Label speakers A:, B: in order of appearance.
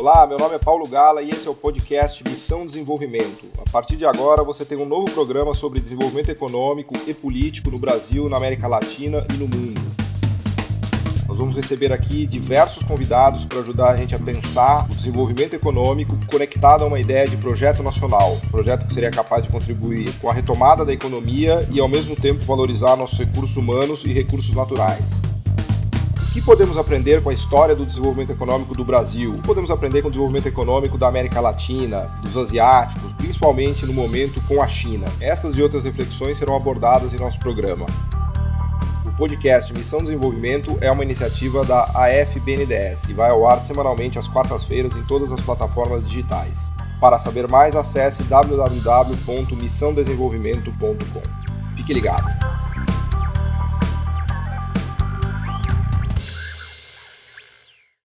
A: Olá, meu nome é Paulo Gala e esse é o podcast Missão Desenvolvimento. A partir de agora você tem um novo programa sobre desenvolvimento econômico e político no Brasil, na América Latina e no mundo. Nós vamos receber aqui diversos convidados para ajudar a gente a pensar o desenvolvimento econômico conectado a uma ideia de projeto nacional, um projeto que seria capaz de contribuir com a retomada da economia e ao mesmo tempo valorizar nossos recursos humanos e recursos naturais. Que podemos aprender com a história do desenvolvimento econômico do Brasil? O que podemos aprender com o desenvolvimento econômico da América Latina, dos asiáticos, principalmente no momento com a China? Essas e outras reflexões serão abordadas em nosso programa. O podcast Missão Desenvolvimento é uma iniciativa da AFBNDES e vai ao ar semanalmente às quartas-feiras em todas as plataformas digitais. Para saber mais, acesse www.missãodesenvolvimento.com. Fique ligado!